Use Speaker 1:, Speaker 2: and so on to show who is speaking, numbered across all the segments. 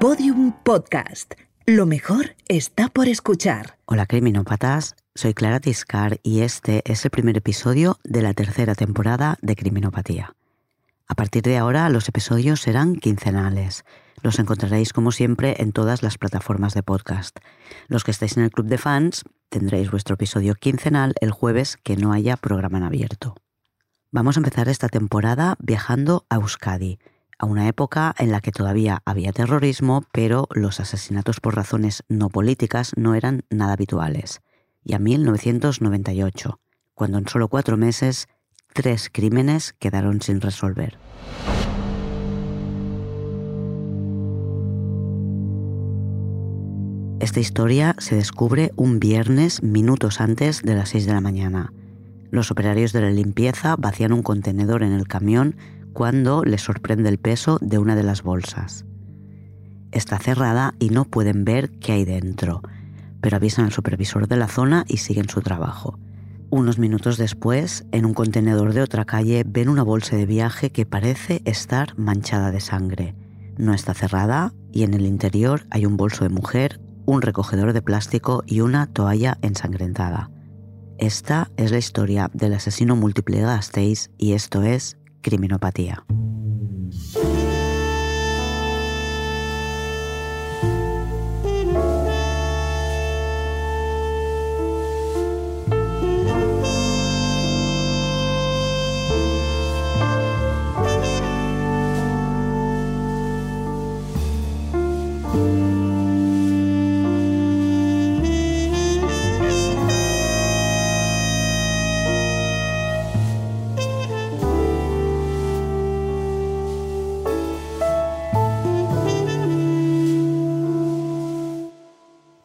Speaker 1: Podium Podcast. Lo mejor está por escuchar.
Speaker 2: Hola criminópatas, soy Clara Tiscar y este es el primer episodio de la tercera temporada de Criminopatía. A partir de ahora los episodios serán quincenales. Los encontraréis como siempre en todas las plataformas de podcast. Los que estéis en el club de fans tendréis vuestro episodio quincenal el jueves que no haya programa en abierto. Vamos a empezar esta temporada viajando a Euskadi, a una época en la que todavía había terrorismo, pero los asesinatos por razones no políticas no eran nada habituales. Y a 1998, cuando en solo cuatro meses tres crímenes quedaron sin resolver. Esta historia se descubre un viernes minutos antes de las 6 de la mañana. Los operarios de la limpieza vacían un contenedor en el camión cuando les sorprende el peso de una de las bolsas. Está cerrada y no pueden ver qué hay dentro, pero avisan al supervisor de la zona y siguen su trabajo. Unos minutos después, en un contenedor de otra calle, ven una bolsa de viaje que parece estar manchada de sangre. No está cerrada y en el interior hay un bolso de mujer, un recogedor de plástico y una toalla ensangrentada. Esta es la historia del asesino múltiple de Gasteiz y esto es criminopatía.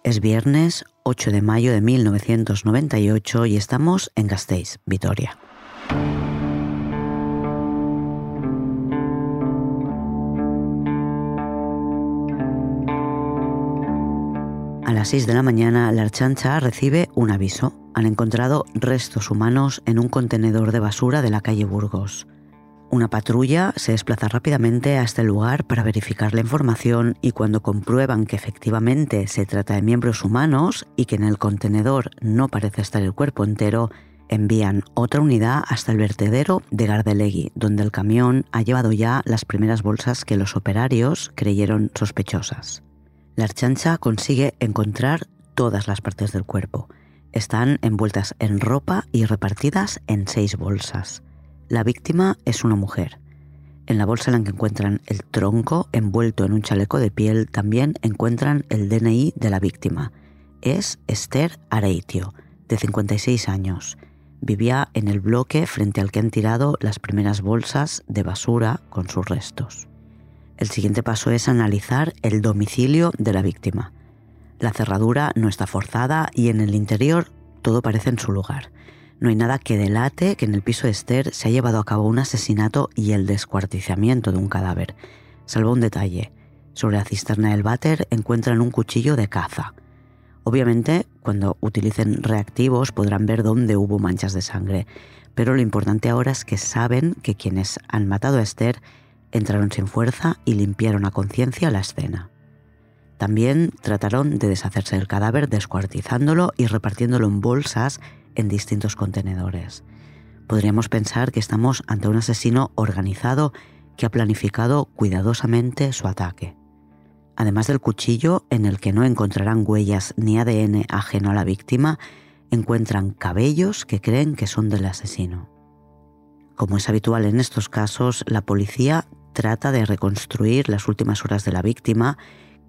Speaker 2: Es viernes 8 de mayo de 1998 y estamos en Gasteiz, Vitoria. A las 6 de la mañana, la Archancha recibe un aviso. Han encontrado restos humanos en un contenedor de basura de la calle Burgos. Una patrulla se desplaza rápidamente a este lugar para verificar la información y cuando comprueban que efectivamente se trata de miembros humanos y que en el contenedor no parece estar el cuerpo entero, envían otra unidad hasta el vertedero de Gardelegui, donde el camión ha llevado ya las primeras bolsas que los operarios creyeron sospechosas. La archancha consigue encontrar todas las partes del cuerpo. Están envueltas en ropa y repartidas en seis bolsas. La víctima es una mujer. En la bolsa en la que encuentran el tronco envuelto en un chaleco de piel también encuentran el DNI de la víctima. Es Esther Areitio, de 56 años. Vivía en el bloque frente al que han tirado las primeras bolsas de basura con sus restos. El siguiente paso es analizar el domicilio de la víctima. La cerradura no está forzada y en el interior todo parece en su lugar. No hay nada que delate que en el piso de Esther se ha llevado a cabo un asesinato y el descuartizamiento de un cadáver, salvo un detalle. Sobre la cisterna del váter encuentran un cuchillo de caza. Obviamente, cuando utilicen reactivos podrán ver dónde hubo manchas de sangre, pero lo importante ahora es que saben que quienes han matado a Esther entraron sin fuerza y limpiaron a conciencia la escena. También trataron de deshacerse del cadáver descuartizándolo y repartiéndolo en bolsas en distintos contenedores. Podríamos pensar que estamos ante un asesino organizado que ha planificado cuidadosamente su ataque. Además del cuchillo, en el que no encontrarán huellas ni ADN ajeno a la víctima, encuentran cabellos que creen que son del asesino. Como es habitual en estos casos, la policía trata de reconstruir las últimas horas de la víctima,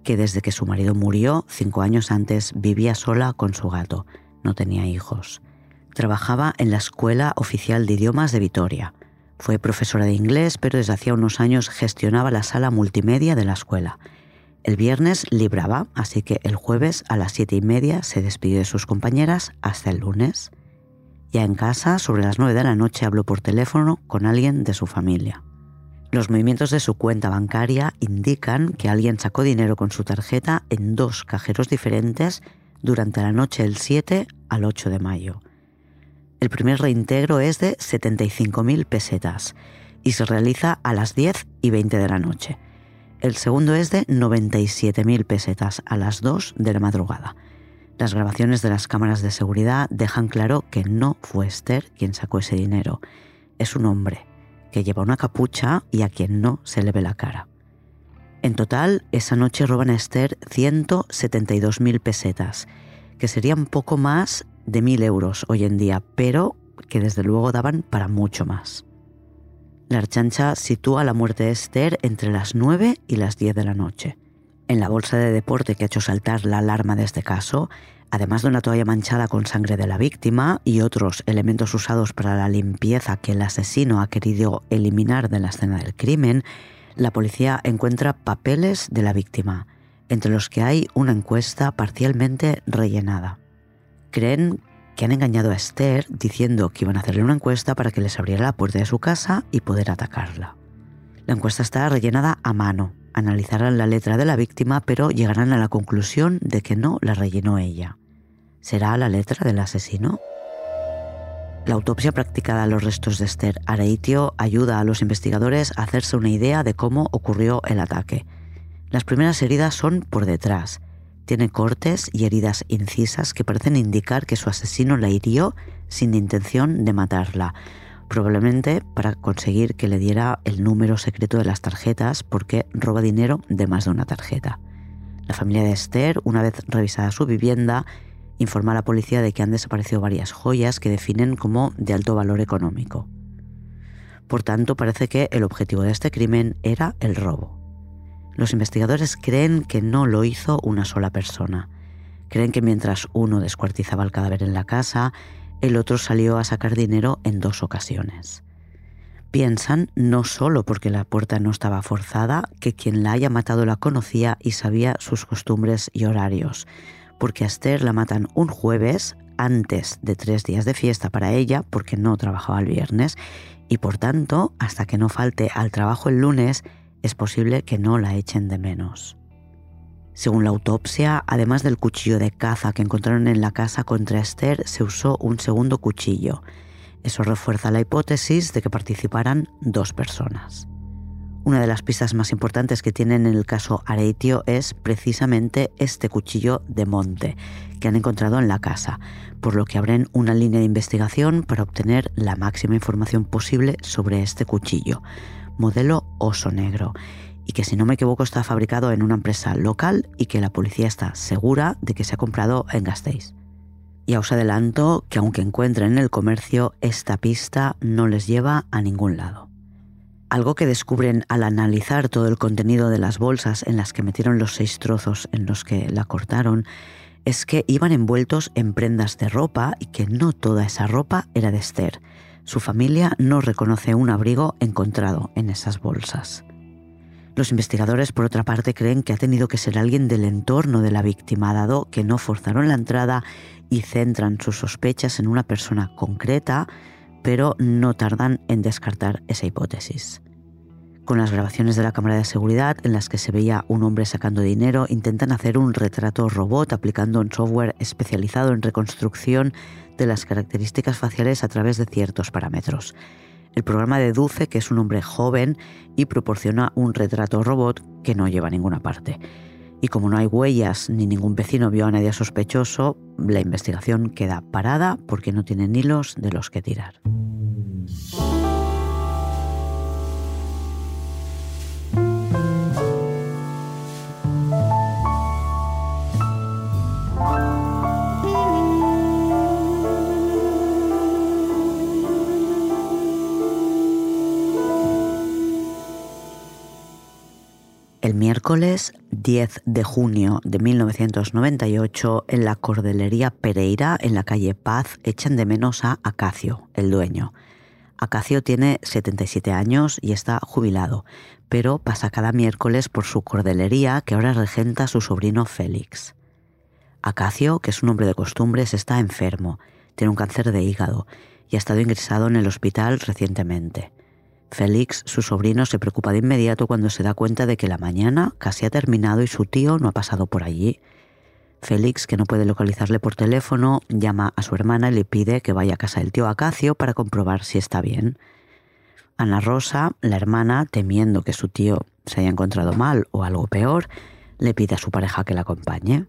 Speaker 2: que desde que su marido murió cinco años antes vivía sola con su gato, no tenía hijos. Trabajaba en la Escuela Oficial de Idiomas de Vitoria. Fue profesora de inglés, pero desde hacía unos años gestionaba la sala multimedia de la escuela. El viernes libraba, así que el jueves a las siete y media se despidió de sus compañeras hasta el lunes. Ya en casa, sobre las nueve de la noche, habló por teléfono con alguien de su familia. Los movimientos de su cuenta bancaria indican que alguien sacó dinero con su tarjeta en dos cajeros diferentes durante la noche del 7 al 8 de mayo. El primer reintegro es de 75.000 pesetas y se realiza a las 10 y 20 de la noche. El segundo es de 97.000 pesetas a las 2 de la madrugada. Las grabaciones de las cámaras de seguridad dejan claro que no fue Esther quien sacó ese dinero. Es un hombre que lleva una capucha y a quien no se le ve la cara. En total, esa noche roban a Esther 172.000 pesetas, que serían poco más de 1.000 euros hoy en día, pero que desde luego daban para mucho más. La archancha sitúa la muerte de Esther entre las 9 y las 10 de la noche. En la bolsa de deporte que ha hecho saltar la alarma de este caso, además de una toalla manchada con sangre de la víctima y otros elementos usados para la limpieza que el asesino ha querido eliminar de la escena del crimen, la policía encuentra papeles de la víctima, entre los que hay una encuesta parcialmente rellenada. Creen que han engañado a Esther diciendo que iban a hacerle una encuesta para que les abriera la puerta de su casa y poder atacarla. La encuesta está rellenada a mano. Analizarán la letra de la víctima, pero llegarán a la conclusión de que no la rellenó ella. ¿Será la letra del asesino? La autopsia practicada a los restos de Esther Areitio ayuda a los investigadores a hacerse una idea de cómo ocurrió el ataque. Las primeras heridas son por detrás, tiene cortes y heridas incisas que parecen indicar que su asesino la hirió sin intención de matarla, probablemente para conseguir que le diera el número secreto de las tarjetas porque roba dinero de más de una tarjeta. La familia de Esther, una vez revisada su vivienda, informa a la policía de que han desaparecido varias joyas que definen como de alto valor económico. Por tanto, parece que el objetivo de este crimen era el robo. Los investigadores creen que no lo hizo una sola persona. Creen que mientras uno descuartizaba el cadáver en la casa, el otro salió a sacar dinero en dos ocasiones. Piensan, no solo porque la puerta no estaba forzada, que quien la haya matado la conocía y sabía sus costumbres y horarios, porque a Esther la matan un jueves antes de tres días de fiesta para ella, porque no trabajaba el viernes, y por tanto, hasta que no falte al trabajo el lunes, es posible que no la echen de menos. Según la autopsia, además del cuchillo de caza que encontraron en la casa contra Esther, se usó un segundo cuchillo. Eso refuerza la hipótesis de que participaran dos personas. Una de las pistas más importantes que tienen en el caso Areitio es precisamente este cuchillo de monte que han encontrado en la casa, por lo que abren una línea de investigación para obtener la máxima información posible sobre este cuchillo modelo Oso Negro y que si no me equivoco está fabricado en una empresa local y que la policía está segura de que se ha comprado en Gasteiz. Y os adelanto que aunque encuentren en el comercio, esta pista no les lleva a ningún lado. Algo que descubren al analizar todo el contenido de las bolsas en las que metieron los seis trozos en los que la cortaron es que iban envueltos en prendas de ropa y que no toda esa ropa era de Esther, su familia no reconoce un abrigo encontrado en esas bolsas. Los investigadores, por otra parte, creen que ha tenido que ser alguien del entorno de la víctima, dado que no forzaron la entrada y centran sus sospechas en una persona concreta, pero no tardan en descartar esa hipótesis. Con las grabaciones de la cámara de seguridad en las que se veía un hombre sacando dinero, intentan hacer un retrato robot aplicando un software especializado en reconstrucción de las características faciales a través de ciertos parámetros. El programa deduce que es un hombre joven y proporciona un retrato robot que no lleva a ninguna parte. Y como no hay huellas ni ningún vecino vio a nadie sospechoso, la investigación queda parada porque no tienen hilos de los que tirar. El miércoles 10 de junio de 1998, en la Cordelería Pereira, en la calle Paz, echan de menos a Acacio, el dueño. Acacio tiene 77 años y está jubilado, pero pasa cada miércoles por su cordelería que ahora regenta su sobrino Félix. Acacio, que es un hombre de costumbres, está enfermo, tiene un cáncer de hígado y ha estado ingresado en el hospital recientemente. Félix, su sobrino, se preocupa de inmediato cuando se da cuenta de que la mañana casi ha terminado y su tío no ha pasado por allí. Félix, que no puede localizarle por teléfono, llama a su hermana y le pide que vaya a casa del tío Acacio para comprobar si está bien. Ana Rosa, la hermana, temiendo que su tío se haya encontrado mal o algo peor, le pide a su pareja que la acompañe.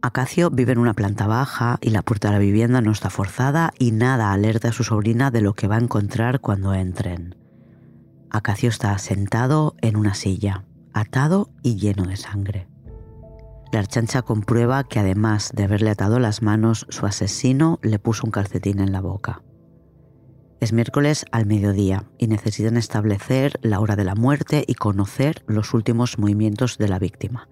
Speaker 2: Acacio vive en una planta baja y la puerta de la vivienda no está forzada y nada alerta a su sobrina de lo que va a encontrar cuando entren. Acacio está sentado en una silla, atado y lleno de sangre. La archancha comprueba que además de haberle atado las manos, su asesino le puso un calcetín en la boca. Es miércoles al mediodía y necesitan establecer la hora de la muerte y conocer los últimos movimientos de la víctima.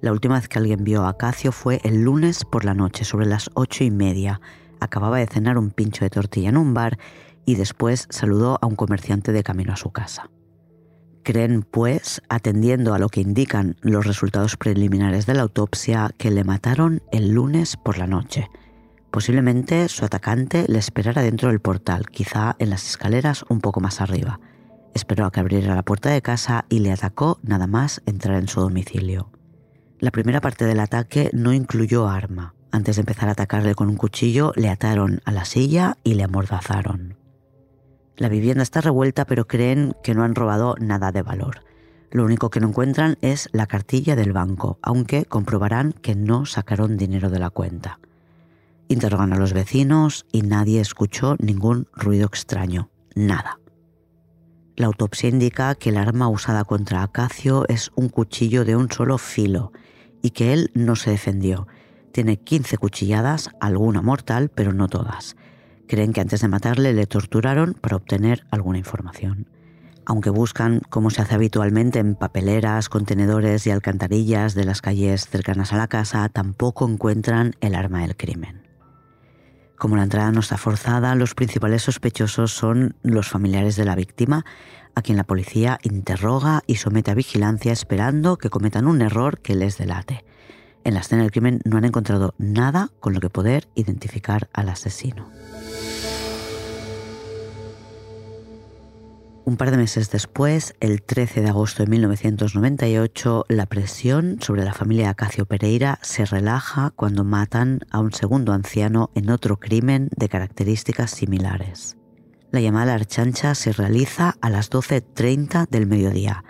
Speaker 2: La última vez que alguien vio a Acacio fue el lunes por la noche, sobre las ocho y media. Acababa de cenar un pincho de tortilla en un bar y después saludó a un comerciante de camino a su casa. Creen, pues, atendiendo a lo que indican los resultados preliminares de la autopsia, que le mataron el lunes por la noche Posiblemente su atacante le esperara dentro del portal, quizá en las escaleras un poco más arriba. Esperó a que abriera la puerta de casa y le atacó nada más entrar en su domicilio. La primera parte del ataque no incluyó arma. Antes de empezar a atacarle con un cuchillo, le ataron a la silla y le amordazaron. La vivienda está revuelta, pero creen que no han robado nada de valor. Lo único que no encuentran es la cartilla del banco, aunque comprobarán que no sacaron dinero de la cuenta. Interrogan a los vecinos y nadie escuchó ningún ruido extraño, nada. La autopsia indica que el arma usada contra Acacio es un cuchillo de un solo filo y que él no se defendió. Tiene 15 cuchilladas, alguna mortal, pero no todas. Creen que antes de matarle le torturaron para obtener alguna información. Aunque buscan, como se hace habitualmente en papeleras, contenedores y alcantarillas de las calles cercanas a la casa, tampoco encuentran el arma del crimen. Como la entrada no está forzada, los principales sospechosos son los familiares de la víctima, a quien la policía interroga y somete a vigilancia esperando que cometan un error que les delate. En la escena del crimen no han encontrado nada con lo que poder identificar al asesino. Un par de meses después, el 13 de agosto de 1998, la presión sobre la familia Acacio Pereira se relaja cuando matan a un segundo anciano en otro crimen de características similares. La llamada Archancha se realiza a las 12.30 del mediodía.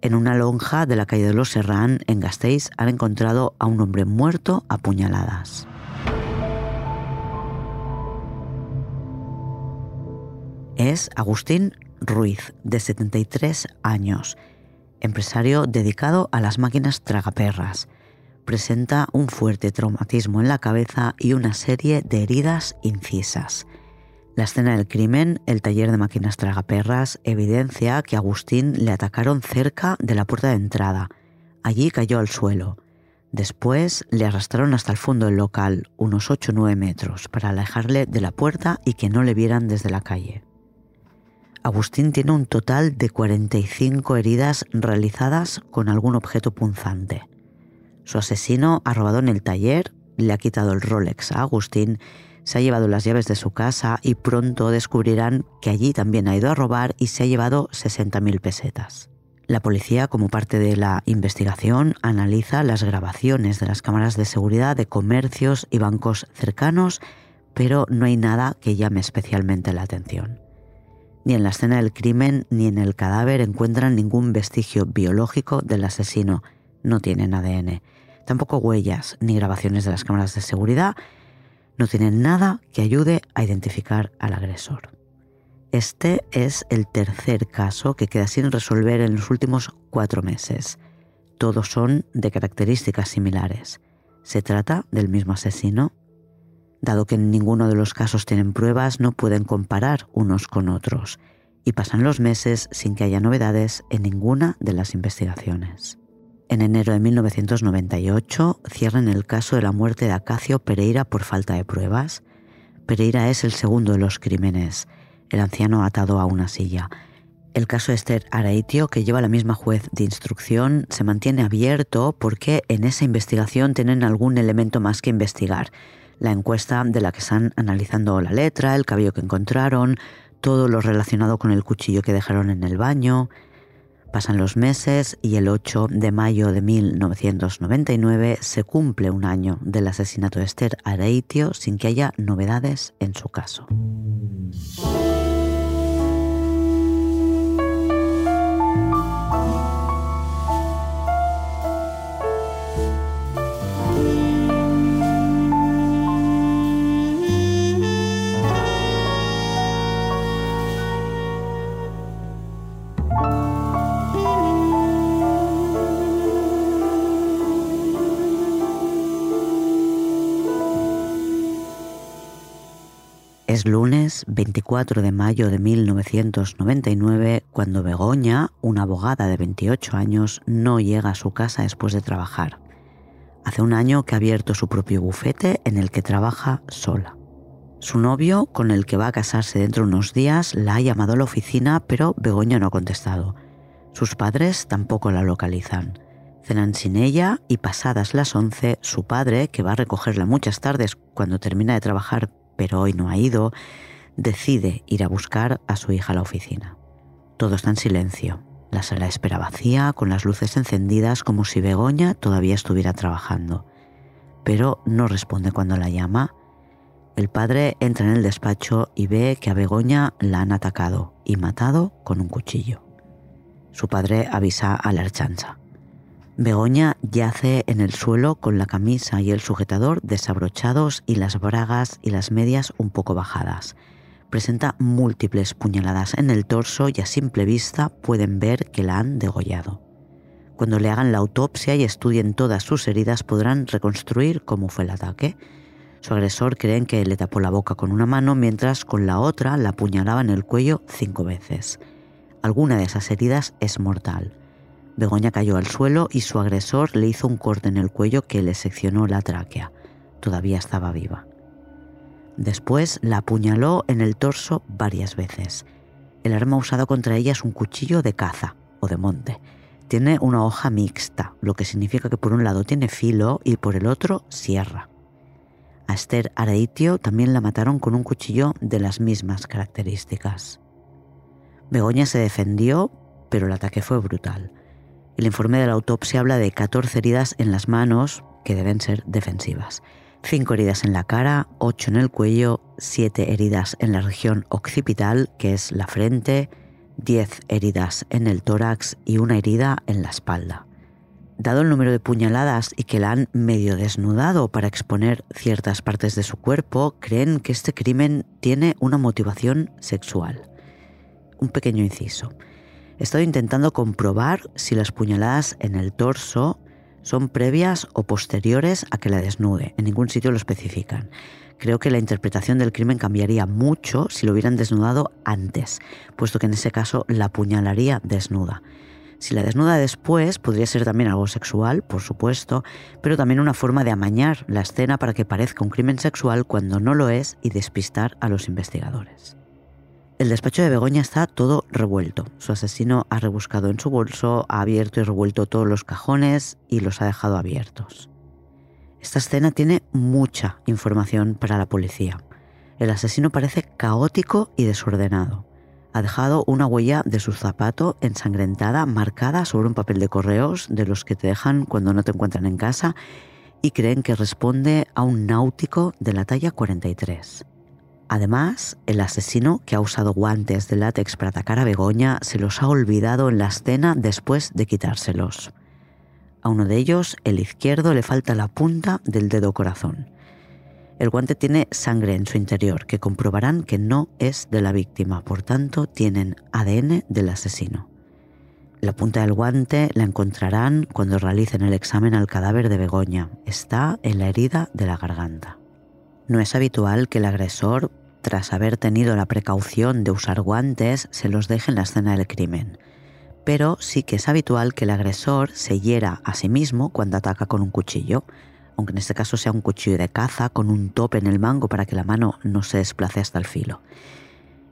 Speaker 2: En una lonja de la calle de los Serrán, en Gasteiz, han encontrado a un hombre muerto a puñaladas. Es Agustín Ruiz, de 73 años, empresario dedicado a las máquinas tragaperras. Presenta un fuerte traumatismo en la cabeza y una serie de heridas incisas. La escena del crimen, el taller de máquinas tragaperras, evidencia que Agustín le atacaron cerca de la puerta de entrada. Allí cayó al suelo. Después le arrastraron hasta el fondo del local, unos 8 o 9 metros, para alejarle de la puerta y que no le vieran desde la calle. Agustín tiene un total de 45 heridas realizadas con algún objeto punzante. Su asesino ha robado en el taller, le ha quitado el Rolex a Agustín, se ha llevado las llaves de su casa y pronto descubrirán que allí también ha ido a robar y se ha llevado 60.000 pesetas. La policía, como parte de la investigación, analiza las grabaciones de las cámaras de seguridad de comercios y bancos cercanos, pero no hay nada que llame especialmente la atención. Ni en la escena del crimen ni en el cadáver encuentran ningún vestigio biológico del asesino. No tienen ADN. Tampoco huellas ni grabaciones de las cámaras de seguridad. No tienen nada que ayude a identificar al agresor. Este es el tercer caso que queda sin resolver en los últimos cuatro meses. Todos son de características similares. ¿Se trata del mismo asesino? Dado que en ninguno de los casos tienen pruebas, no pueden comparar unos con otros, y pasan los meses sin que haya novedades en ninguna de las investigaciones. En enero de 1998 cierran el caso de la muerte de Acacio Pereira por falta de pruebas. Pereira es el segundo de los crímenes, el anciano atado a una silla. El caso Esther Araitio, que lleva la misma juez de instrucción, se mantiene abierto porque en esa investigación tienen algún elemento más que investigar la encuesta de la que están analizando la letra, el cabello que encontraron, todo lo relacionado con el cuchillo que dejaron en el baño. Pasan los meses y el 8 de mayo de 1999 se cumple un año del asesinato de Esther Areitio sin que haya novedades en su caso. Es lunes 24 de mayo de 1999 cuando Begoña, una abogada de 28 años, no llega a su casa después de trabajar. Hace un año que ha abierto su propio bufete en el que trabaja sola. Su novio, con el que va a casarse dentro de unos días, la ha llamado a la oficina, pero Begoña no ha contestado. Sus padres tampoco la localizan. Cenan sin ella y pasadas las 11, su padre, que va a recogerla muchas tardes cuando termina de trabajar pero hoy no ha ido, decide ir a buscar a su hija a la oficina. Todo está en silencio. La sala espera vacía, con las luces encendidas como si Begoña todavía estuviera trabajando. Pero no responde cuando la llama. El padre entra en el despacho y ve que a Begoña la han atacado y matado con un cuchillo. Su padre avisa a la archancha. Begoña yace en el suelo con la camisa y el sujetador desabrochados y las bragas y las medias un poco bajadas. Presenta múltiples puñaladas en el torso y a simple vista pueden ver que la han degollado. Cuando le hagan la autopsia y estudien todas sus heridas podrán reconstruir cómo fue el ataque. Su agresor creen que le tapó la boca con una mano mientras con la otra la apuñalaba en el cuello cinco veces. Alguna de esas heridas es mortal. Begoña cayó al suelo y su agresor le hizo un corte en el cuello que le seccionó la tráquea. Todavía estaba viva. Después la apuñaló en el torso varias veces. El arma usado contra ella es un cuchillo de caza o de monte. Tiene una hoja mixta, lo que significa que por un lado tiene filo y por el otro sierra. A Esther Areitio también la mataron con un cuchillo de las mismas características. Begoña se defendió, pero el ataque fue brutal. El informe de la autopsia habla de 14 heridas en las manos que deben ser defensivas. 5 heridas en la cara, 8 en el cuello, 7 heridas en la región occipital, que es la frente, 10 heridas en el tórax y una herida en la espalda. Dado el número de puñaladas y que la han medio desnudado para exponer ciertas partes de su cuerpo, creen que este crimen tiene una motivación sexual. Un pequeño inciso. He estado intentando comprobar si las puñaladas en el torso son previas o posteriores a que la desnude. En ningún sitio lo especifican. Creo que la interpretación del crimen cambiaría mucho si lo hubieran desnudado antes, puesto que en ese caso la puñalaría desnuda. Si la desnuda después, podría ser también algo sexual, por supuesto, pero también una forma de amañar la escena para que parezca un crimen sexual cuando no lo es y despistar a los investigadores. El despacho de Begoña está todo revuelto. Su asesino ha rebuscado en su bolso, ha abierto y revuelto todos los cajones y los ha dejado abiertos. Esta escena tiene mucha información para la policía. El asesino parece caótico y desordenado. Ha dejado una huella de su zapato ensangrentada marcada sobre un papel de correos de los que te dejan cuando no te encuentran en casa y creen que responde a un náutico de la talla 43. Además, el asesino, que ha usado guantes de látex para atacar a Begoña, se los ha olvidado en la escena después de quitárselos. A uno de ellos, el izquierdo, le falta la punta del dedo corazón. El guante tiene sangre en su interior, que comprobarán que no es de la víctima, por tanto tienen ADN del asesino. La punta del guante la encontrarán cuando realicen el examen al cadáver de Begoña. Está en la herida de la garganta. No es habitual que el agresor, tras haber tenido la precaución de usar guantes, se los deje en la escena del crimen. Pero sí que es habitual que el agresor se hiera a sí mismo cuando ataca con un cuchillo, aunque en este caso sea un cuchillo de caza con un tope en el mango para que la mano no se desplace hasta el filo.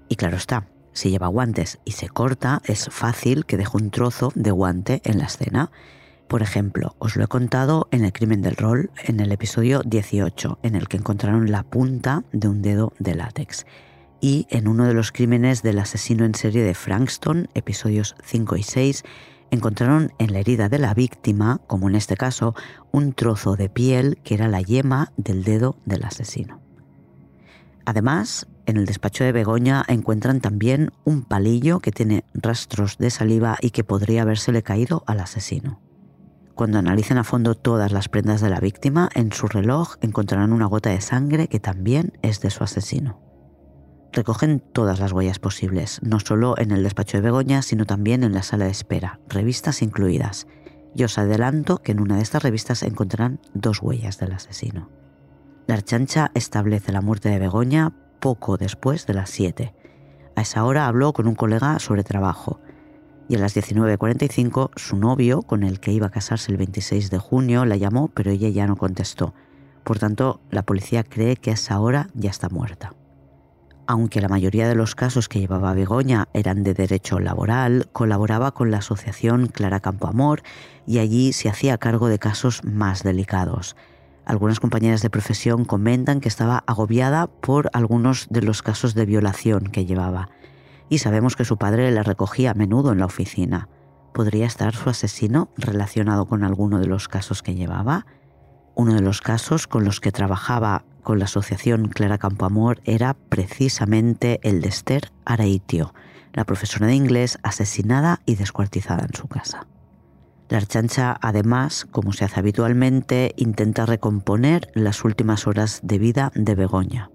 Speaker 2: Y claro está, si lleva guantes y se corta, es fácil que deje un trozo de guante en la escena por ejemplo, os lo he contado en el crimen del rol, en el episodio 18, en el que encontraron la punta de un dedo de látex. Y en uno de los crímenes del asesino en serie de Frankston, episodios 5 y 6, encontraron en la herida de la víctima, como en este caso, un trozo de piel que era la yema del dedo del asesino. Además, en el despacho de Begoña encuentran también un palillo que tiene rastros de saliva y que podría habérsele caído al asesino. Cuando analicen a fondo todas las prendas de la víctima, en su reloj encontrarán una gota de sangre que también es de su asesino. Recogen todas las huellas posibles, no solo en el despacho de Begoña, sino también en la sala de espera, revistas incluidas. Y os adelanto que en una de estas revistas encontrarán dos huellas del asesino. La archancha establece la muerte de Begoña poco después de las 7. A esa hora habló con un colega sobre trabajo y a las 19.45 su novio, con el que iba a casarse el 26 de junio, la llamó, pero ella ya no contestó. Por tanto, la policía cree que a esa hora ya está muerta. Aunque la mayoría de los casos que llevaba Begoña eran de derecho laboral, colaboraba con la asociación Clara Campo Amor y allí se hacía cargo de casos más delicados. Algunas compañeras de profesión comentan que estaba agobiada por algunos de los casos de violación que llevaba y sabemos que su padre la recogía a menudo en la oficina. ¿Podría estar su asesino relacionado con alguno de los casos que llevaba? Uno de los casos con los que trabajaba con la asociación Clara Campoamor era precisamente el de Esther Araitio, la profesora de inglés asesinada y descuartizada en su casa. La archancha, además, como se hace habitualmente, intenta recomponer las últimas horas de vida de Begoña.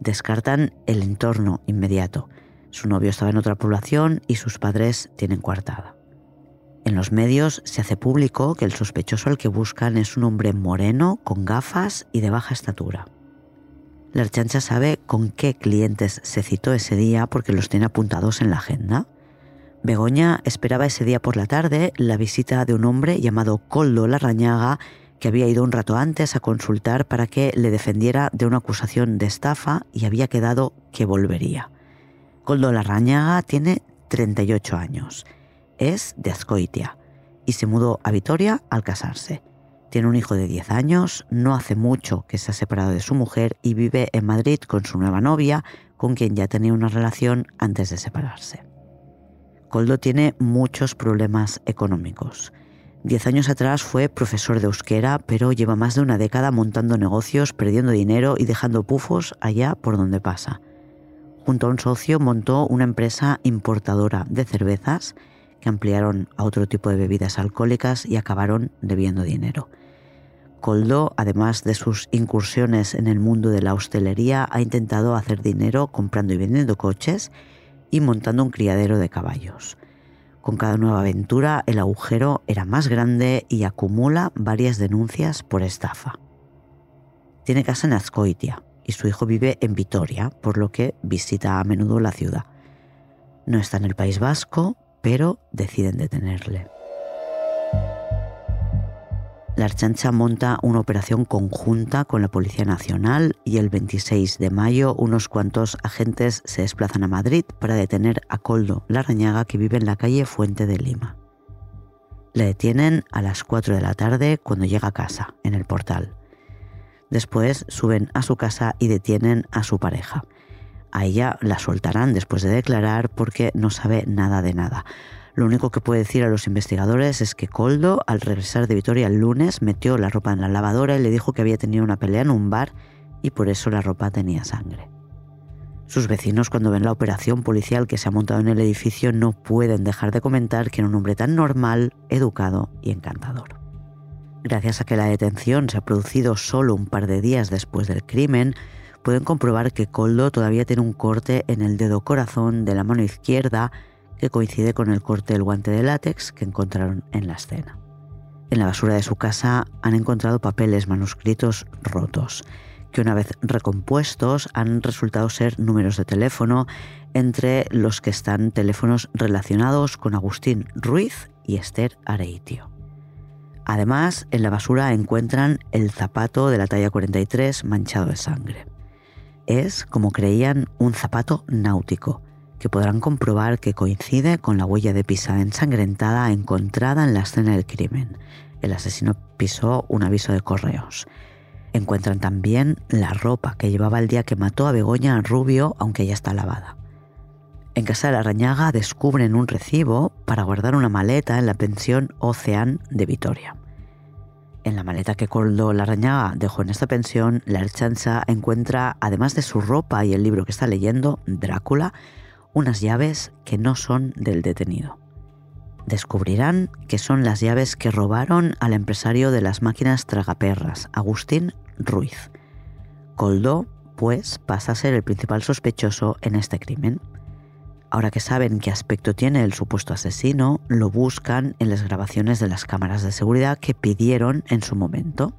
Speaker 2: Descartan el entorno inmediato. Su novio estaba en otra población y sus padres tienen coartada. En los medios se hace público que el sospechoso al que buscan es un hombre moreno, con gafas y de baja estatura. La archancha sabe con qué clientes se citó ese día porque los tiene apuntados en la agenda. Begoña esperaba ese día por la tarde la visita de un hombre llamado Coldo Larrañaga que había ido un rato antes a consultar para que le defendiera de una acusación de estafa y había quedado que volvería. Coldo Larrañaga tiene 38 años es de Azcoitia y se mudó a Vitoria al casarse. Tiene un hijo de 10 años, no hace mucho que se ha separado de su mujer y vive en Madrid con su nueva novia, con quien ya tenía una relación antes de separarse. Coldo tiene muchos problemas económicos. Diez años atrás fue profesor de euskera, pero lleva más de una década montando negocios, perdiendo dinero y dejando pufos allá por donde pasa. Junto a un socio montó una empresa importadora de cervezas que ampliaron a otro tipo de bebidas alcohólicas y acabaron debiendo dinero. Coldo, además de sus incursiones en el mundo de la hostelería, ha intentado hacer dinero comprando y vendiendo coches y montando un criadero de caballos. Con cada nueva aventura el agujero era más grande y acumula varias denuncias por estafa. Tiene casa en Azcoitia y su hijo vive en Vitoria, por lo que visita a menudo la ciudad. No está en el País Vasco, pero deciden detenerle. La Archancha monta una operación conjunta con la Policía Nacional y el 26 de mayo unos cuantos agentes se desplazan a Madrid para detener a Coldo Larrañaga que vive en la calle Fuente de Lima. Le detienen a las 4 de la tarde cuando llega a casa, en el portal. Después suben a su casa y detienen a su pareja. A ella la soltarán después de declarar porque no sabe nada de nada. Lo único que puede decir a los investigadores es que Coldo, al regresar de Vitoria el lunes, metió la ropa en la lavadora y le dijo que había tenido una pelea en un bar y por eso la ropa tenía sangre. Sus vecinos cuando ven la operación policial que se ha montado en el edificio no pueden dejar de comentar que era un hombre tan normal, educado y encantador. Gracias a que la detención se ha producido solo un par de días después del crimen, pueden comprobar que Coldo todavía tiene un corte en el dedo corazón de la mano izquierda que coincide con el corte del guante de látex que encontraron en la escena. En la basura de su casa han encontrado papeles manuscritos rotos, que una vez recompuestos han resultado ser números de teléfono, entre los que están teléfonos relacionados con Agustín Ruiz y Esther Areitio. Además, en la basura encuentran el zapato de la talla 43 manchado de sangre es, como creían, un zapato náutico, que podrán comprobar que coincide con la huella de pisada ensangrentada encontrada en la escena del crimen. El asesino pisó un aviso de correos. Encuentran también la ropa que llevaba el día que mató a Begoña Rubio, aunque ya está lavada. En casa de la Rañaga descubren un recibo para guardar una maleta en la pensión Ocean de Vitoria. En la maleta que Coldo Larrañaga dejó en esta pensión, la Erchanza encuentra, además de su ropa y el libro que está leyendo, Drácula, unas llaves que no son del detenido. Descubrirán que son las llaves que robaron al empresario de las máquinas tragaperras, Agustín Ruiz. Coldo, pues, pasa a ser el principal sospechoso en este crimen. Ahora que saben qué aspecto tiene el supuesto asesino, lo buscan en las grabaciones de las cámaras de seguridad que pidieron en su momento.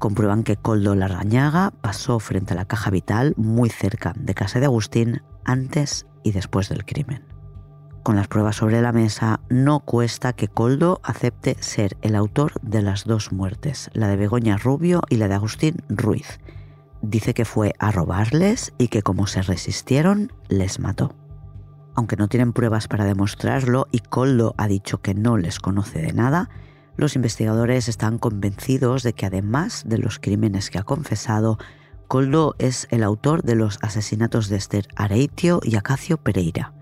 Speaker 2: comprueban que Coldo Larrañaga pasó frente a la caja vital muy cerca de casa de Agustín antes y después del crimen. Con las pruebas sobre la mesa, no cuesta que Coldo acepte ser el autor de las dos muertes, la de Begoña Rubio y la de Agustín Ruiz. Dice que fue a robarles y que como se resistieron, les mató. Aunque no tienen pruebas para demostrarlo y Coldo ha dicho que no les conoce de nada, los investigadores están convencidos de que además de los crímenes que ha confesado, Coldo es el autor de los asesinatos de Esther Areitio y Acacio Pereira.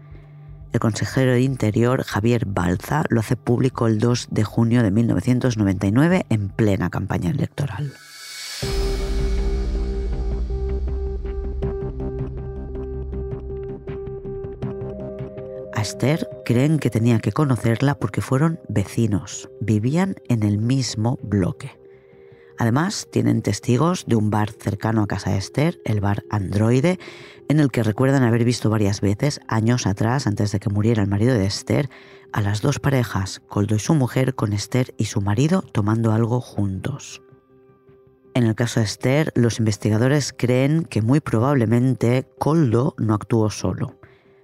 Speaker 2: El consejero de Interior, Javier Balza, lo hace público el 2 de junio de 1999 en plena campaña electoral. A Esther creen que tenía que conocerla porque fueron vecinos, vivían en el mismo bloque. Además, tienen testigos de un bar cercano a casa de Esther, el bar Androide, en el que recuerdan haber visto varias veces, años atrás, antes de que muriera el marido de Esther, a las dos parejas, Coldo y su mujer, con Esther y su marido tomando algo juntos. En el caso de Esther, los investigadores creen que muy probablemente Coldo no actuó solo.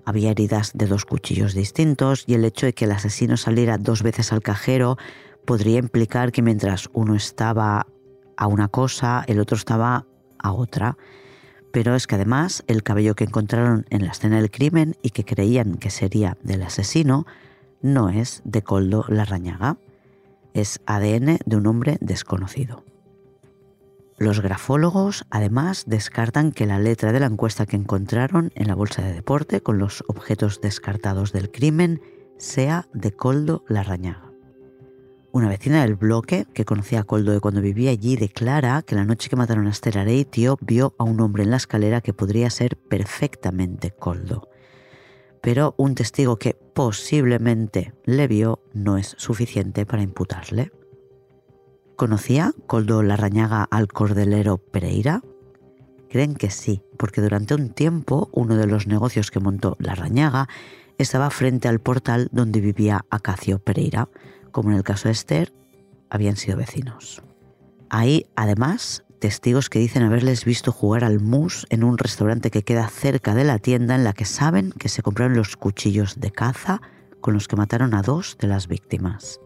Speaker 2: Había heridas de dos cuchillos distintos y el hecho de que el asesino saliera dos veces al cajero podría implicar que mientras uno estaba a una cosa, el otro estaba a otra. Pero es que además el cabello que encontraron en la escena del crimen y que creían que sería del asesino no es de Coldo Larrañaga, es ADN de un hombre desconocido. Los grafólogos además descartan que la letra de la encuesta que encontraron en la bolsa de deporte con los objetos descartados del crimen sea de Coldo Larrañaga. Una vecina del bloque, que conocía a Coldo de cuando vivía allí, declara que la noche que mataron a Esther Areitio vio a un hombre en la escalera que podría ser perfectamente Coldo. Pero un testigo que posiblemente le vio no es suficiente para imputarle. ¿Conocía Coldo Larrañaga al cordelero Pereira? Creen que sí, porque durante un tiempo uno de los negocios que montó Larrañaga estaba frente al portal donde vivía Acacio Pereira. Como en el caso de Esther, habían sido vecinos. Hay, además, testigos que dicen haberles visto jugar al mus en un restaurante que queda cerca de la tienda en la que saben que se compraron los cuchillos de caza con los que mataron a dos de las víctimas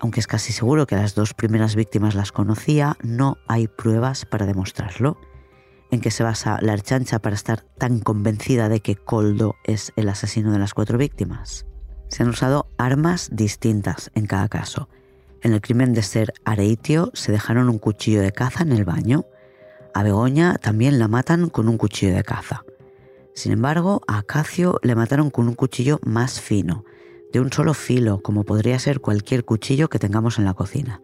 Speaker 2: aunque es casi seguro que las dos primeras víctimas las conocía, no hay pruebas para demostrarlo. ¿En qué se basa la archancha para estar tan convencida de que Coldo es el asesino de las cuatro víctimas? Se han usado armas distintas en cada caso. En el crimen de Ser Areitio se dejaron un cuchillo de caza en el baño. A Begoña también la matan con un cuchillo de caza. Sin embargo, a Acacio le mataron con un cuchillo más fino, de un solo filo, como podría ser cualquier cuchillo que tengamos en la cocina.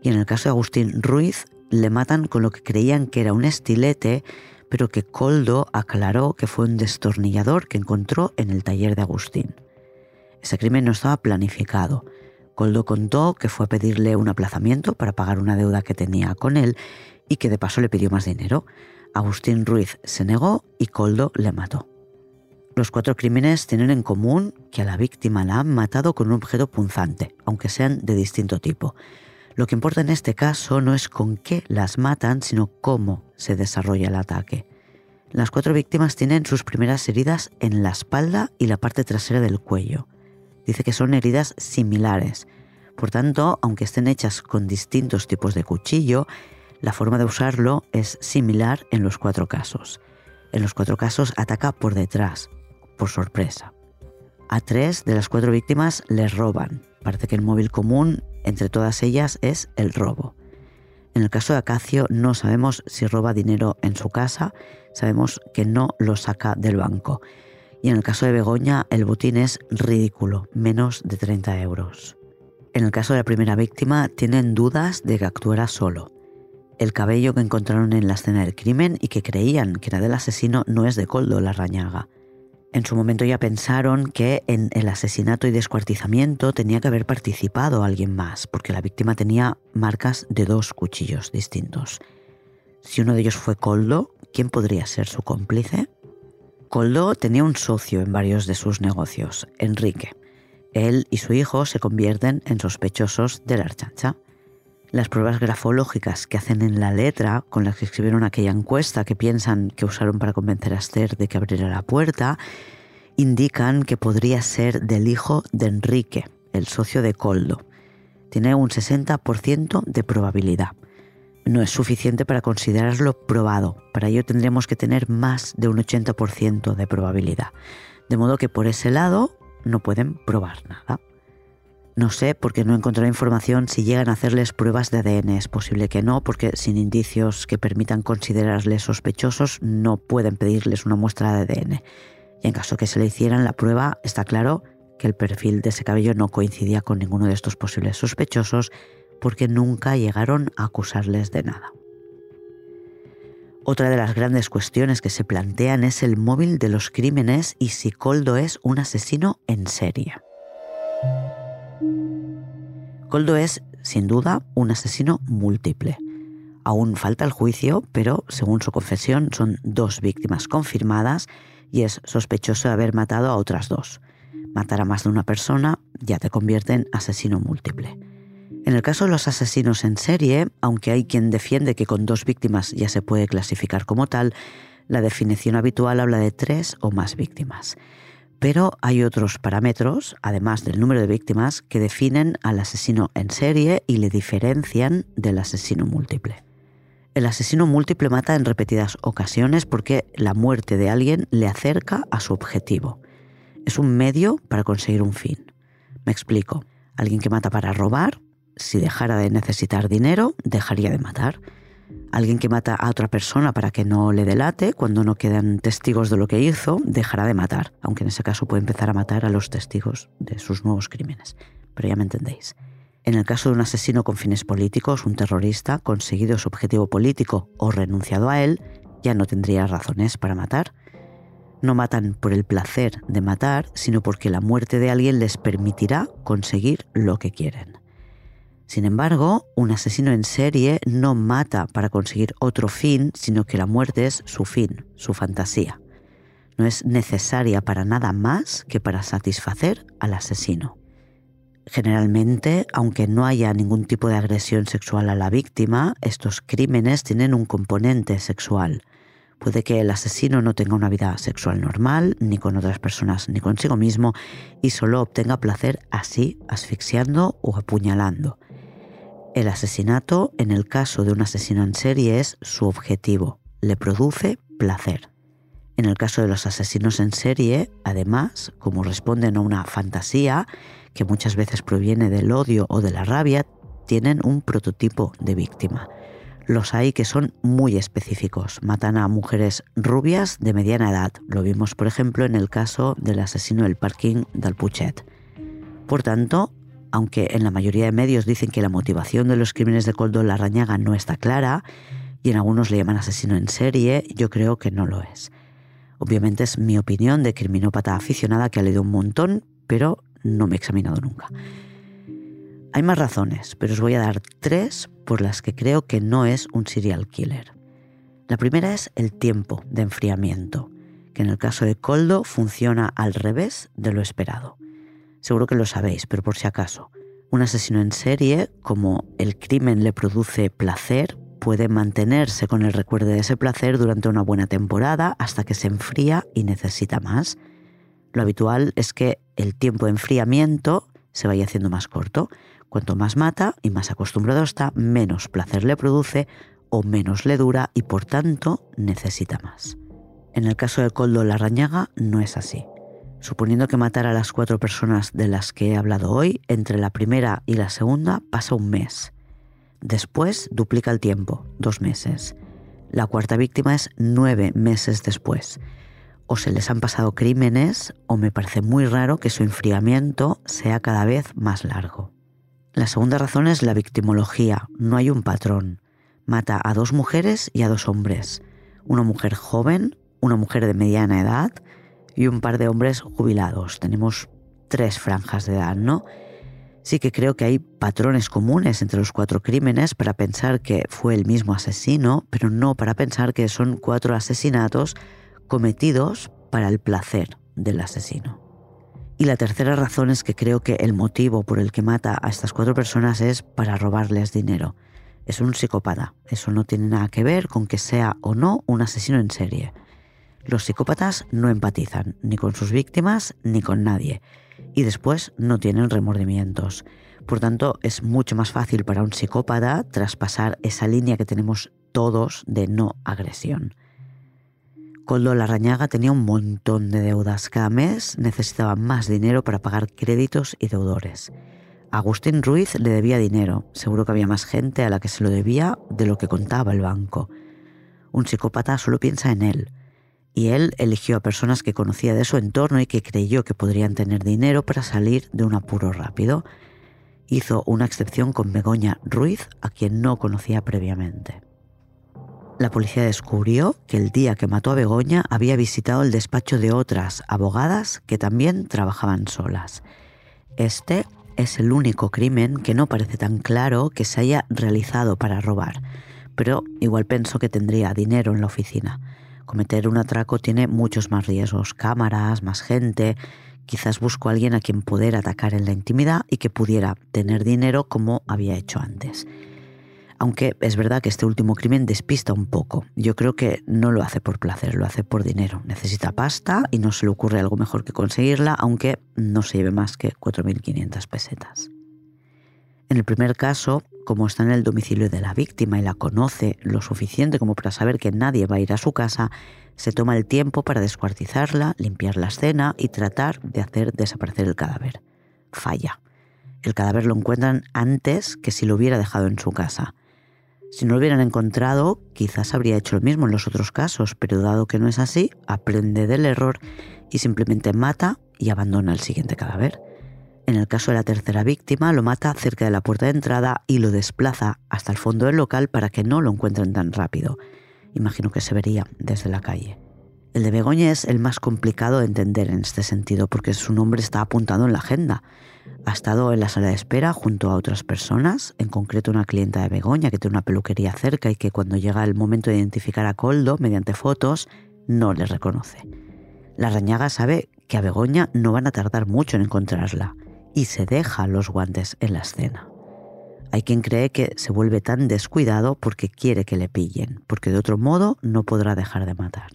Speaker 2: Y en el caso de Agustín Ruiz, le matan con lo que creían que era un estilete, pero que Coldo aclaró que fue un destornillador que encontró en el taller de Agustín. Ese crimen no estaba planificado. Coldo contó que fue a pedirle un aplazamiento para pagar una deuda que tenía con él y que de paso le pidió más dinero. Agustín Ruiz se negó y Coldo le mató. Los cuatro crímenes tienen en común que a la víctima la han matado con un objeto punzante, aunque sean de distinto tipo. Lo que importa en este caso no es con qué las matan, sino cómo se desarrolla el ataque. Las cuatro víctimas tienen sus primeras heridas en la espalda y la parte trasera del cuello. Dice que son heridas similares. Por tanto, aunque estén hechas con distintos tipos de cuchillo, la forma de usarlo es similar en los cuatro casos. En los cuatro casos ataca por detrás, por sorpresa. A tres de las cuatro víctimas les roban. Parece que el móvil común entre todas ellas es el robo. En el caso de Acacio no sabemos si roba dinero en su casa, sabemos que no lo saca del banco. Y en el caso de Begoña el botín es ridículo, menos de 30 euros. En el caso de la primera víctima tienen dudas de que actuara solo. El cabello que encontraron en la escena del crimen y que creían que era del asesino no es de Coldo la rañaga. En su momento ya pensaron que en el asesinato y descuartizamiento tenía que haber participado alguien más, porque la víctima tenía marcas de dos cuchillos distintos. Si uno de ellos fue Coldo, ¿quién podría ser su cómplice? Coldo tenía un socio en varios de sus negocios, Enrique. Él y su hijo se convierten en sospechosos de la archacha. Las pruebas grafológicas que hacen en la letra, con las que escribieron aquella encuesta que piensan que usaron para convencer a Esther de que abriera la puerta, indican que podría ser del hijo de Enrique, el socio de Coldo. Tiene un 60% de probabilidad. No es suficiente para considerarlo probado. Para ello tendríamos que tener más de un 80% de probabilidad. De modo que por ese lado no pueden probar nada. No sé porque no he encontrado información si llegan a hacerles pruebas de ADN. Es posible que no, porque sin indicios que permitan considerarles sospechosos no pueden pedirles una muestra de ADN. Y en caso que se le hicieran la prueba, está claro que el perfil de ese cabello no coincidía con ninguno de estos posibles sospechosos porque nunca llegaron a acusarles de nada. Otra de las grandes cuestiones que se plantean es el móvil de los crímenes y si Coldo es un asesino en serie. Coldo es, sin duda, un asesino múltiple. Aún falta el juicio, pero según su confesión son dos víctimas confirmadas y es sospechoso de haber matado a otras dos. Matar a más de una persona ya te convierte en asesino múltiple. En el caso de los asesinos en serie, aunque hay quien defiende que con dos víctimas ya se puede clasificar como tal, la definición habitual habla de tres o más víctimas. Pero hay otros parámetros, además del número de víctimas, que definen al asesino en serie y le diferencian del asesino múltiple. El asesino múltiple mata en repetidas ocasiones porque la muerte de alguien le acerca a su objetivo. Es un medio para conseguir un fin. Me explico. Alguien que mata para robar, si dejara de necesitar dinero, dejaría de matar alguien que mata a otra persona para que no le delate, cuando no quedan testigos de lo que hizo, dejará de matar, aunque en ese caso puede empezar a matar a los testigos de sus nuevos crímenes. Pero ya me entendéis. En el caso de un asesino con fines políticos, un terrorista, conseguido su objetivo político o renunciado a él, ya no tendría razones para matar. No matan por el placer de matar, sino porque la muerte de alguien les permitirá conseguir lo que quieren. Sin embargo, un asesino en serie no mata para conseguir otro fin, sino que la muerte es su fin, su fantasía. No es necesaria para nada más que para satisfacer al asesino. Generalmente, aunque no haya ningún tipo de agresión sexual a la víctima, estos crímenes tienen un componente sexual. Puede que el asesino no tenga una vida sexual normal, ni con otras personas, ni consigo mismo, y solo obtenga placer así, asfixiando o apuñalando. El asesinato, en el caso de un asesino en serie, es su objetivo, le produce placer. En el caso de los asesinos en serie, además, como responden a una fantasía que muchas veces proviene del odio o de la rabia, tienen un prototipo de víctima. Los hay que son muy específicos. Matan a mujeres rubias de mediana edad. Lo vimos, por ejemplo, en el caso del asesino del parking del Puchet. Por tanto, aunque en la mayoría de medios dicen que la motivación de los crímenes de Coldo Larrañaga no está clara, y en algunos le llaman asesino en serie, yo creo que no lo es. Obviamente es mi opinión de criminópata aficionada que ha leído un montón, pero no me he examinado nunca. Hay más razones, pero os voy a dar tres por las que creo que no es un serial killer. La primera es el tiempo de enfriamiento, que en el caso de Coldo funciona al revés de lo esperado. Seguro que lo sabéis, pero por si acaso. Un asesino en serie, como el crimen le produce placer, puede mantenerse con el recuerdo de ese placer durante una buena temporada hasta que se enfría y necesita más. Lo habitual es que el tiempo de enfriamiento se vaya haciendo más corto. Cuanto más mata y más acostumbrado está, menos placer le produce o menos le dura y por tanto necesita más. En el caso de Coldo Larrañaga no es así suponiendo que matar a las cuatro personas de las que he hablado hoy, entre la primera y la segunda pasa un mes. Después duplica el tiempo, dos meses. La cuarta víctima es nueve meses después. O se les han pasado crímenes o me parece muy raro que su enfriamiento sea cada vez más largo. La segunda razón es la victimología. No hay un patrón. Mata a dos mujeres y a dos hombres. Una mujer joven, una mujer de mediana edad y un par de hombres jubilados. Tenemos tres franjas de edad, ¿no? Sí que creo que hay patrones comunes entre los cuatro crímenes para pensar que fue el mismo asesino, pero no para pensar que son cuatro asesinatos cometidos para el placer del asesino. Y la tercera razón es que creo que el motivo por el que mata a estas cuatro personas es para robarles dinero. Es un psicópata. Eso no tiene nada que ver con que sea o no un asesino en serie. Los psicópatas no empatizan ni con sus víctimas ni con nadie. Y después no tienen remordimientos. Por tanto, es mucho más fácil para un psicópata traspasar esa línea que tenemos todos de no agresión. Coldo Larrañaga tenía un montón de deudas. Cada mes necesitaba más dinero para pagar créditos y deudores. Agustín Ruiz le debía dinero. Seguro que había más gente a la que se lo debía de lo que contaba el banco. Un psicópata solo piensa en él. Y él eligió a personas que conocía de su entorno y que creyó que podrían tener dinero para salir de un apuro rápido. Hizo una excepción con Begoña Ruiz, a quien no conocía previamente. La policía descubrió que el día que mató a Begoña había visitado el despacho de otras abogadas que también trabajaban solas. Este es el único crimen que no parece tan claro que se haya realizado para robar, pero igual pienso que tendría dinero en la oficina. Cometer un atraco tiene muchos más riesgos, cámaras, más gente. Quizás busco a alguien a quien poder atacar en la intimidad y que pudiera tener dinero como había hecho antes. Aunque es verdad que este último crimen despista un poco. Yo creo que no lo hace por placer, lo hace por dinero. Necesita pasta y no se le ocurre algo mejor que conseguirla, aunque no se lleve más que 4.500 pesetas. En el primer caso, como está en el domicilio de la víctima y la conoce lo suficiente como para saber que nadie va a ir a su casa, se toma el tiempo para descuartizarla, limpiar la escena y tratar de hacer desaparecer el cadáver. Falla. El cadáver lo encuentran antes que si lo hubiera dejado en su casa. Si no lo hubieran encontrado, quizás habría hecho lo mismo en los otros casos, pero dado que no es así, aprende del error y simplemente mata y abandona el siguiente cadáver. En el caso de la tercera víctima, lo mata cerca de la puerta de entrada y lo desplaza hasta el fondo del local para que no lo encuentren tan rápido. Imagino que se vería desde la calle. El de Begoña es el más complicado de entender en este sentido porque su nombre está apuntado en la agenda. Ha estado en la sala de espera junto a otras personas, en concreto una clienta de Begoña que tiene una peluquería cerca y que cuando llega el momento de identificar a Coldo mediante fotos, no le reconoce. La rañaga sabe que a Begoña no van a tardar mucho en encontrarla y se deja los guantes en la escena. Hay quien cree que se vuelve tan descuidado porque quiere que le pillen, porque de otro modo no podrá dejar de matar.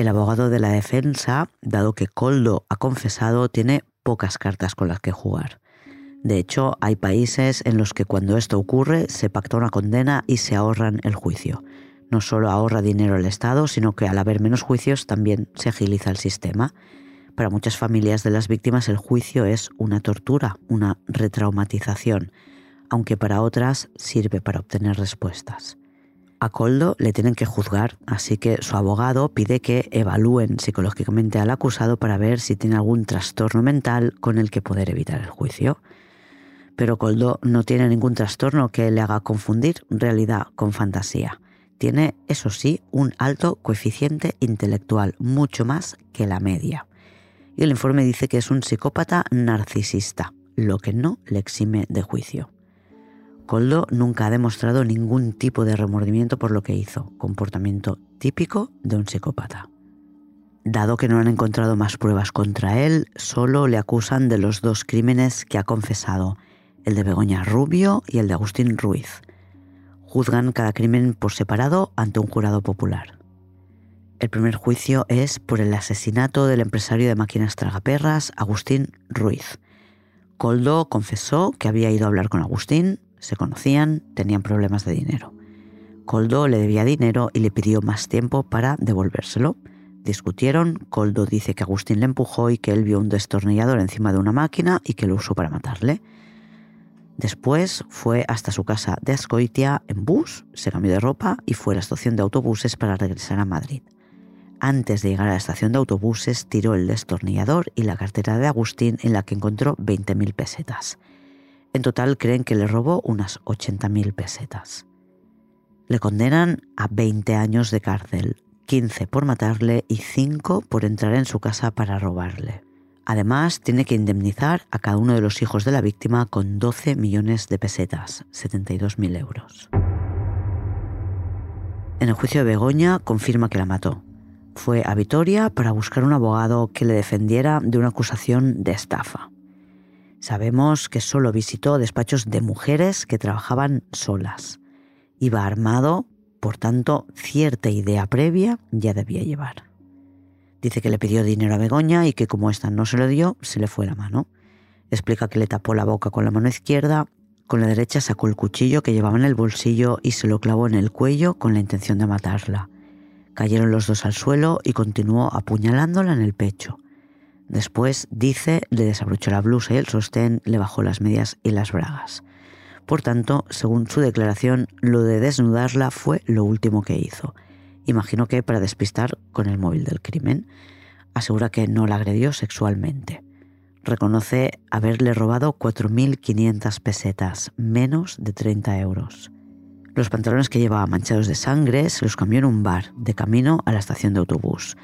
Speaker 2: El abogado de la defensa, dado que Coldo ha confesado, tiene pocas cartas con las que jugar. De hecho, hay países en los que cuando esto ocurre se pacta una condena y se ahorran el juicio. No solo ahorra dinero el Estado, sino que al haber menos juicios también se agiliza el sistema. Para muchas familias de las víctimas el juicio es una tortura, una retraumatización, aunque para otras sirve para obtener respuestas. A Coldo le tienen que juzgar, así que su abogado pide que evalúen psicológicamente al acusado para ver si tiene algún trastorno mental con el que poder evitar el juicio. Pero Coldo no tiene ningún trastorno que le haga confundir realidad con fantasía. Tiene, eso sí, un alto coeficiente intelectual, mucho más que la media. Y el informe dice que es un psicópata narcisista, lo que no le exime de juicio. Coldo nunca ha demostrado ningún tipo de remordimiento por lo que hizo, comportamiento típico de un psicópata. Dado que no han encontrado más pruebas contra él, solo le acusan de los dos crímenes que ha confesado, el de Begoña Rubio y el de Agustín Ruiz. Juzgan cada crimen por separado ante un jurado popular. El primer juicio es por el asesinato del empresario de máquinas tragaperras, Agustín Ruiz. Coldo confesó que había ido a hablar con Agustín, se conocían, tenían problemas de dinero. Coldo le debía dinero y le pidió más tiempo para devolvérselo. Discutieron, Coldo dice que Agustín le empujó y que él vio un destornillador encima de una máquina y que lo usó para matarle. Después fue hasta su casa de Ascoitia en bus, se cambió de ropa y fue a la estación de autobuses para regresar a Madrid. antes de llegar a la estación de autobuses, tiró el destornillador y la cartera de Agustín en la que encontró 20.000 pesetas. En total creen que le robó unas 80.000 pesetas. Le condenan a 20 años de cárcel, 15 por matarle y 5 por entrar en su casa para robarle. Además, tiene que indemnizar a cada uno de los hijos de la víctima con 12 millones de pesetas, 72.000 euros. En el juicio de Begoña confirma que la mató, fue a Vitoria para buscar un abogado que le defendiera de una acusación de estafa. Sabemos que solo visitó despachos de mujeres que trabajaban solas. Iba armado, por tanto, cierta idea previa ya debía llevar. Dice que le pidió dinero a Begoña y que como ésta no se lo dio, se le fue la mano. Explica que le tapó la boca con la mano izquierda, con la derecha sacó el cuchillo que llevaba en el bolsillo y se lo clavó en el cuello con la intención de matarla. Cayeron los dos al suelo y continuó apuñalándola en el pecho. Después, dice, le desabrochó la blusa y el sostén, le bajó las medias y las bragas. Por tanto, según su declaración, lo de desnudarla fue lo último que hizo. Imagino que para despistar con el móvil del crimen. Asegura que no la agredió sexualmente. Reconoce haberle robado 4.500 pesetas, menos de 30 euros. Los pantalones que llevaba manchados de sangre se los cambió en un bar, de camino a la estación de autobús.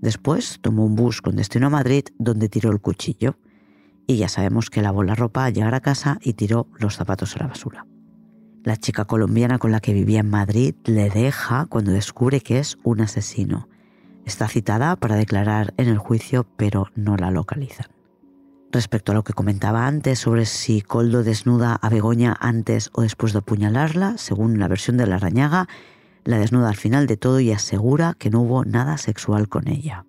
Speaker 2: Después tomó un bus con destino a Madrid, donde tiró el cuchillo. Y ya sabemos que lavó la ropa al llegar a casa y tiró los zapatos a la basura. La chica colombiana con la que vivía en Madrid le deja cuando descubre que es un asesino. Está citada para declarar en el juicio, pero no la localizan. Respecto a lo que comentaba antes sobre si Coldo desnuda a Begoña antes o después de apuñalarla, según la versión de la arañaga, la desnuda al final de todo y asegura que no hubo nada sexual con ella.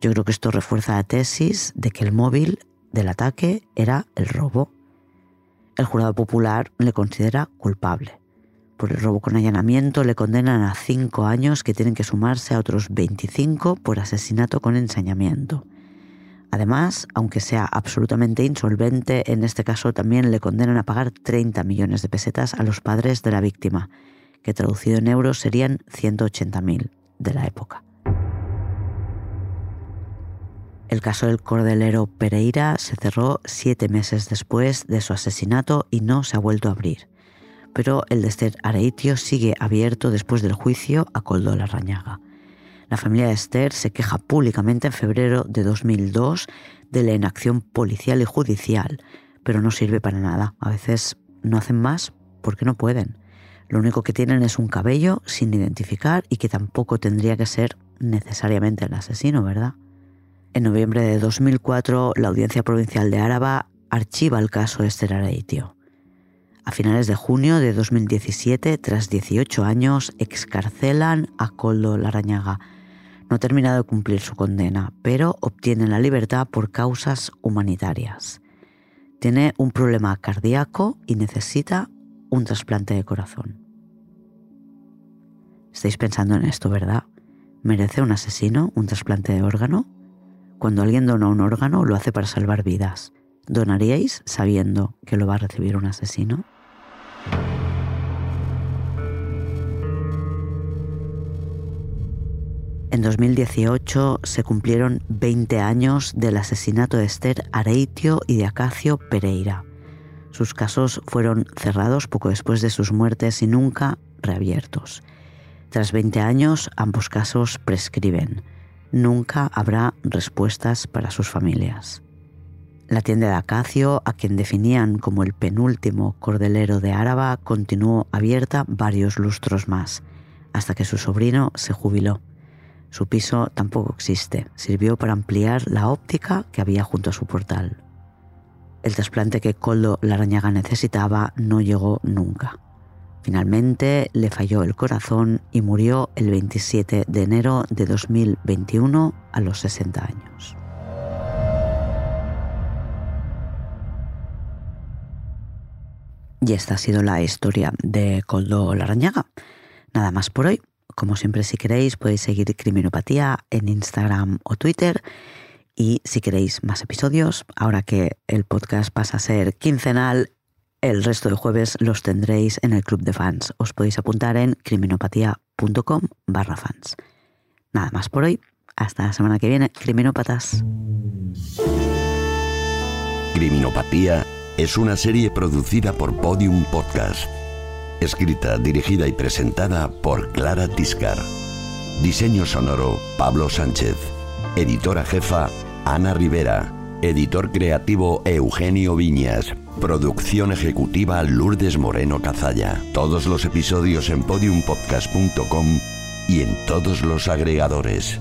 Speaker 2: Yo creo que esto refuerza la tesis de que el móvil del ataque era el robo. El jurado popular le considera culpable. Por el robo con allanamiento le condenan a cinco años que tienen que sumarse a otros 25 por asesinato con ensañamiento. Además, aunque sea absolutamente insolvente, en este caso también le condenan a pagar 30 millones de pesetas a los padres de la víctima, que traducido en euros serían 180.000 de la época. El caso del cordelero Pereira se cerró siete meses después de su asesinato y no se ha vuelto a abrir. Pero el de Esther Areitio sigue abierto después del juicio a Coldo Larrañaga. La familia de Esther se queja públicamente en febrero de 2002 de la inacción policial y judicial, pero no sirve para nada. A veces no hacen más porque no pueden. Lo único que tienen es un cabello sin identificar y que tampoco tendría que ser necesariamente el asesino, ¿verdad? En noviembre de 2004, la Audiencia Provincial de Áraba archiva el caso de Esther Areitio. A finales de junio de 2017, tras 18 años, excarcelan a Coldo Larañaga, no ha terminado de cumplir su condena, pero obtiene la libertad por causas humanitarias. Tiene un problema cardíaco y necesita un trasplante de corazón. Estáis pensando en esto, ¿verdad? ¿Merece un asesino un trasplante de órgano? Cuando alguien dona un órgano lo hace para salvar vidas. ¿Donaríais sabiendo que lo va a recibir un asesino? En 2018 se cumplieron 20 años del asesinato de Esther Areitio y de Acacio Pereira. Sus casos fueron cerrados poco después de sus muertes y nunca reabiertos. Tras 20 años, ambos casos prescriben. Nunca habrá respuestas para sus familias. La tienda de Acacio, a quien definían como el penúltimo cordelero de Áraba, continuó abierta varios lustros más, hasta que su sobrino se jubiló. Su piso tampoco existe, sirvió para ampliar la óptica que había junto a su portal. El trasplante que Coldo Larañaga necesitaba no llegó nunca. Finalmente le falló el corazón y murió el 27 de enero de 2021 a los 60 años. Y esta ha sido la historia de Coldo Larañaga. Nada más por hoy. Como siempre, si queréis, podéis seguir Criminopatía en Instagram o Twitter. Y si queréis más episodios, ahora que el podcast pasa a ser quincenal, el resto de jueves los tendréis en el club de fans. Os podéis apuntar en criminopatía.com barra fans. Nada más por hoy. Hasta la semana que viene, criminópatas.
Speaker 3: Criminopatía es una serie producida por Podium Podcast. Escrita, dirigida y presentada por Clara Tiscar. Diseño sonoro, Pablo Sánchez. Editora jefa, Ana Rivera. Editor creativo, Eugenio Viñas. Producción ejecutiva, Lourdes Moreno Cazalla. Todos los episodios en podiumpodcast.com y en todos los agregadores.